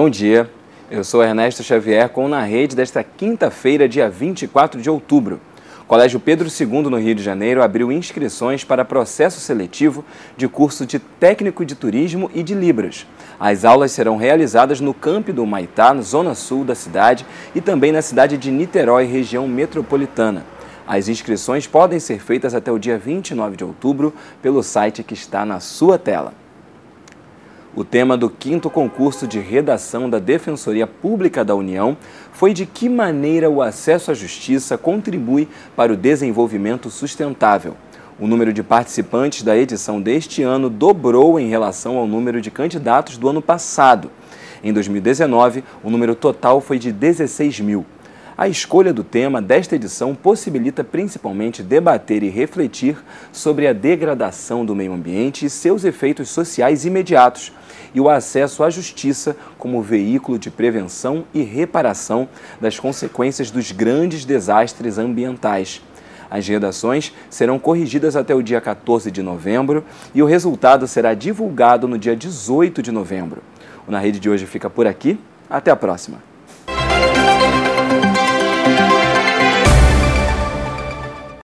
Bom dia, eu sou Ernesto Xavier com Na Rede desta quinta-feira, dia 24 de outubro. O Colégio Pedro II, no Rio de Janeiro, abriu inscrições para processo seletivo de curso de técnico de turismo e de Libras. As aulas serão realizadas no campo do Maitá, na zona sul da cidade, e também na cidade de Niterói, região metropolitana. As inscrições podem ser feitas até o dia 29 de outubro pelo site que está na sua tela. O tema do quinto concurso de redação da Defensoria Pública da União foi de que maneira o acesso à justiça contribui para o desenvolvimento sustentável. O número de participantes da edição deste ano dobrou em relação ao número de candidatos do ano passado. Em 2019, o número total foi de 16 mil. A escolha do tema desta edição possibilita principalmente debater e refletir sobre a degradação do meio ambiente e seus efeitos sociais imediatos, e o acesso à justiça como veículo de prevenção e reparação das consequências dos grandes desastres ambientais. As redações serão corrigidas até o dia 14 de novembro e o resultado será divulgado no dia 18 de novembro. O Na Rede de hoje fica por aqui. Até a próxima.